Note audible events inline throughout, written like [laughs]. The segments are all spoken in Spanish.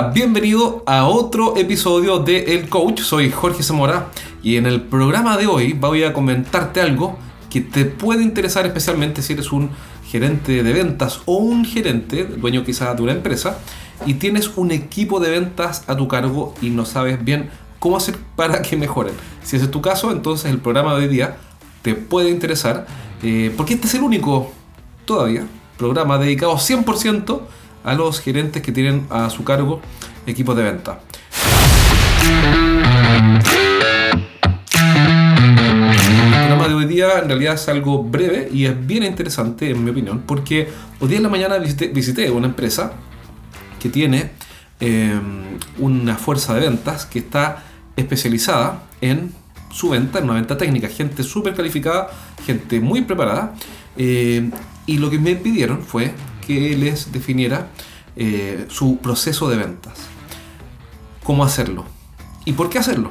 Bienvenido a otro episodio de El Coach. Soy Jorge Zamora y en el programa de hoy voy a comentarte algo que te puede interesar especialmente si eres un gerente de ventas o un gerente, dueño quizás de una empresa, y tienes un equipo de ventas a tu cargo y no sabes bien cómo hacer para que mejoren. Si ese es tu caso, entonces el programa de hoy día te puede interesar, eh, porque este es el único todavía programa dedicado 100% a los gerentes que tienen a su cargo equipos de venta. El programa de hoy día en realidad es algo breve y es bien interesante en mi opinión porque hoy día en la mañana visité, una empresa que tiene eh, una fuerza de ventas que está especializada en su venta, en una venta técnica, gente súper calificada, gente muy preparada. Eh, y lo que me pidieron fue que les definiera eh, su proceso de ventas. ¿Cómo hacerlo? ¿Y por qué hacerlo?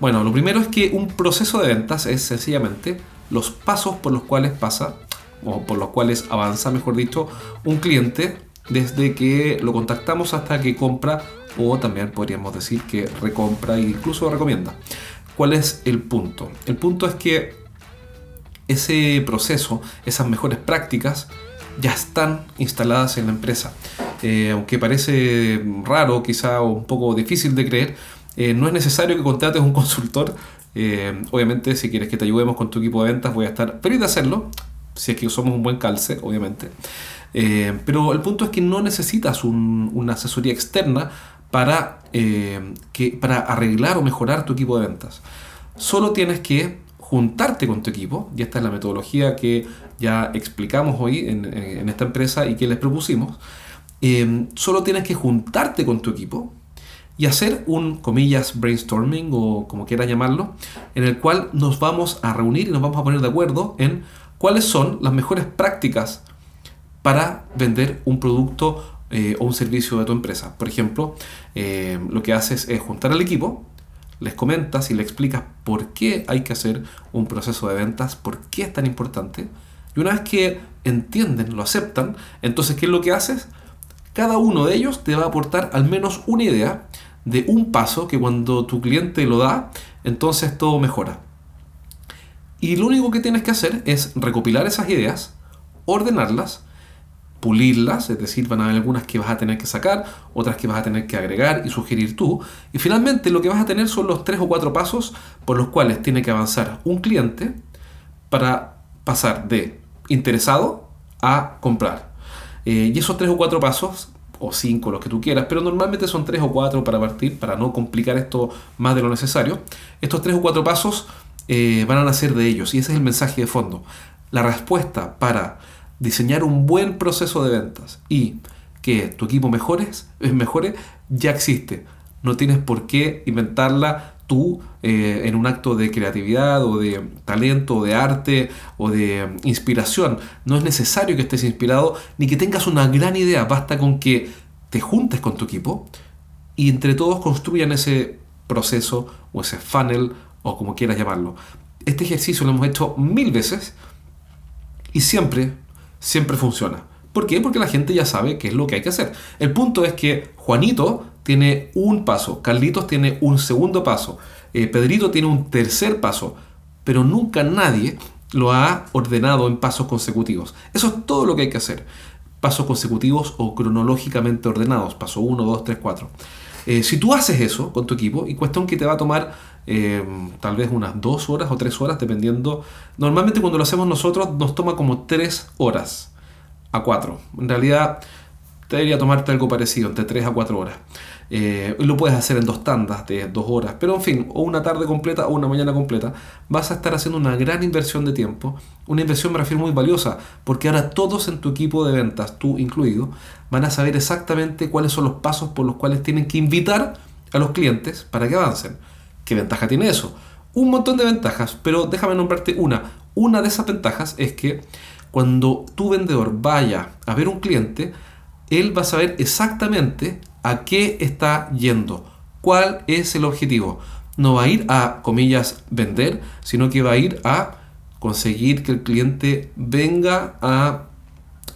Bueno, lo primero es que un proceso de ventas es sencillamente los pasos por los cuales pasa, o por los cuales avanza, mejor dicho, un cliente desde que lo contactamos hasta que compra o también podríamos decir que recompra e incluso recomienda. ¿Cuál es el punto? El punto es que ese proceso, esas mejores prácticas, ya están instaladas en la empresa. Eh, aunque parece raro, quizá un poco difícil de creer, eh, no es necesario que contrates un [laughs] consultor. Eh, obviamente, si quieres que te ayudemos con tu equipo de ventas, voy a estar feliz de hacerlo, si es que somos un buen calce, obviamente. pero el punto es que no necesitas una asesoría externa para, que, para arreglar o mejorar tu equipo de ventas. Solo tienes que juntarte con tu equipo, y esta es la metodología que ya explicamos hoy en, esta empresa y que les propusimos, eh, solo tienes que juntarte con tu equipo y hacer un, comillas, brainstorming o como quieras llamarlo, en el cual nos vamos a reunir y nos vamos a poner de acuerdo en cuáles son las mejores prácticas para vender un producto eh, o un servicio de tu empresa. Por ejemplo, eh, lo que haces es juntar al equipo, les comentas y le explicas por qué hay que hacer un proceso de ventas, por qué es tan importante. Y una vez que entienden, lo aceptan, entonces, ¿qué es lo que haces? Cada uno de ellos te va a aportar al menos una idea de un paso que cuando tu cliente lo da, entonces todo mejora. Y lo único que tienes que hacer es recopilar esas ideas, ordenarlas pulirlas, es decir, van a haber algunas que vas a tener que sacar, otras que vas a tener que agregar y sugerir tú. Y finalmente lo que vas a tener son los tres o cuatro pasos por los cuales tiene que avanzar un cliente para pasar de interesado a comprar. Eh, y esos tres o cuatro pasos, o cinco, los que tú quieras, pero normalmente son tres o cuatro para partir, para no complicar esto más de lo necesario. Estos tres o cuatro pasos eh, van a nacer de ellos y ese es el mensaje de fondo. La respuesta para diseñar un buen proceso de ventas y que tu equipo mejores, mejore, ya existe. No tienes por qué inventarla tú eh, en un acto de creatividad o de talento o de arte o de inspiración. No es necesario que estés inspirado ni que tengas una gran idea. Basta con que te juntes con tu equipo y entre todos construyan ese proceso o ese funnel o como quieras llamarlo. Este ejercicio lo hemos hecho mil veces y siempre siempre funciona. ¿Por qué? Porque la gente ya sabe qué es lo que hay que hacer. El punto es que Juanito tiene un paso, Carlitos tiene un segundo paso, eh, Pedrito tiene un tercer paso, pero nunca nadie lo ha ordenado en pasos consecutivos. Eso es todo lo que hay que hacer. Pasos consecutivos o cronológicamente ordenados. Paso 1, 2, 3, 4. si tú haces eso con tu equipo, y cuestión que te va a tomar eh, tal vez unas dos horas o tres horas, dependiendo. Normalmente cuando lo hacemos nosotros nos toma como tres horas a cuatro. En realidad debería tomarte algo parecido, entre tres a cuatro horas. Eh, lo puedes hacer en dos tandas de dos horas, pero en fin, o una tarde completa o una mañana completa, vas a estar haciendo una gran inversión de tiempo, una inversión me refiero muy valiosa, porque ahora todos en tu equipo de ventas, tú incluido, van a saber exactamente cuáles son los pasos por los cuales tienen que invitar a los clientes para que avancen. ¿Qué ventaja tiene eso? Un montón de ventajas, pero déjame nombrarte una. Una de esas ventajas es que cuando tu vendedor vaya a ver un cliente, él va a saber exactamente a qué está yendo, cuál es el objetivo. No va a ir a, comillas, vender, sino que va a ir a conseguir que el cliente venga a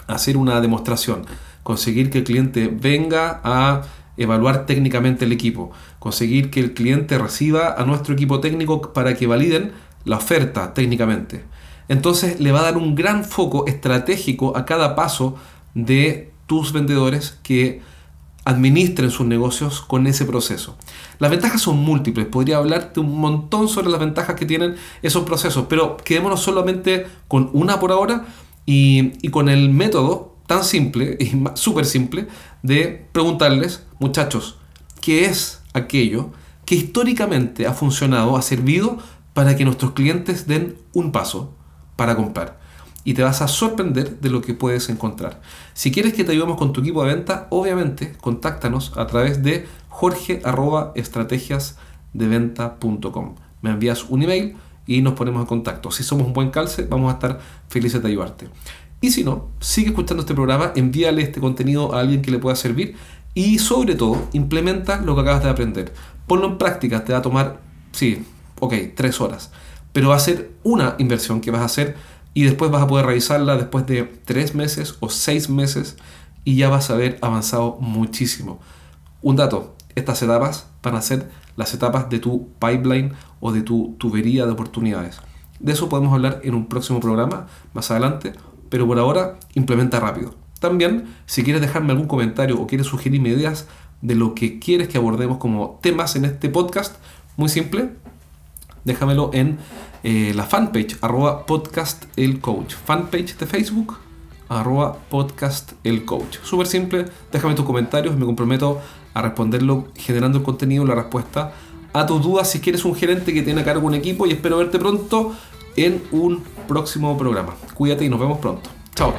hacer una demostración, conseguir que el cliente venga a evaluar técnicamente el equipo, conseguir que el cliente reciba a nuestro equipo técnico para que validen la oferta técnicamente. Entonces le va a dar un gran foco estratégico a cada paso de tus vendedores que administren sus negocios con ese proceso. Las ventajas son múltiples, podría hablarte un montón sobre las ventajas que tienen esos procesos, pero quedémonos solamente con una por ahora y, y con el método tan simple y súper simple de preguntarles, muchachos, ¿qué es aquello que históricamente ha funcionado, ha servido para que nuestros clientes den un paso para comprar? y te vas a sorprender de lo que puedes encontrar. Si quieres que te ayudemos con tu equipo de venta, obviamente contáctanos a través de jorge.estrategiasdeventa.com. Me envías un email y nos ponemos en contacto. Si somos un buen calce, vamos a estar felices de ayudarte. Y si no, sigue escuchando este programa, envíale este contenido a alguien que le pueda servir y sobre todo, implementa lo que acabas de aprender. Ponlo en práctica, te va a tomar, sí, ok, tres horas, pero va a ser una inversión que vas a hacer y después vas a poder revisarla después de tres meses o seis meses y ya vas a haber avanzado muchísimo. Un dato, estas etapas van a ser las etapas de tu pipeline o de tu tubería de oportunidades. De eso podemos hablar en un próximo programa más adelante, pero por ahora implementa rápido. También, si quieres dejarme algún comentario o quieres sugerirme ideas de lo que quieres que abordemos como temas en este podcast, muy simple, déjamelo en eh, la fanpage, arroba podcast el coach. Fanpage de Facebook, arroba podcast coach. Súper simple, déjame tus comentarios, me comprometo a responderlo generando el contenido, la respuesta a tus dudas si quieres un gerente que tiene a cargo un equipo y espero verte pronto en un próximo programa. Cuídate y nos vemos pronto. Chao.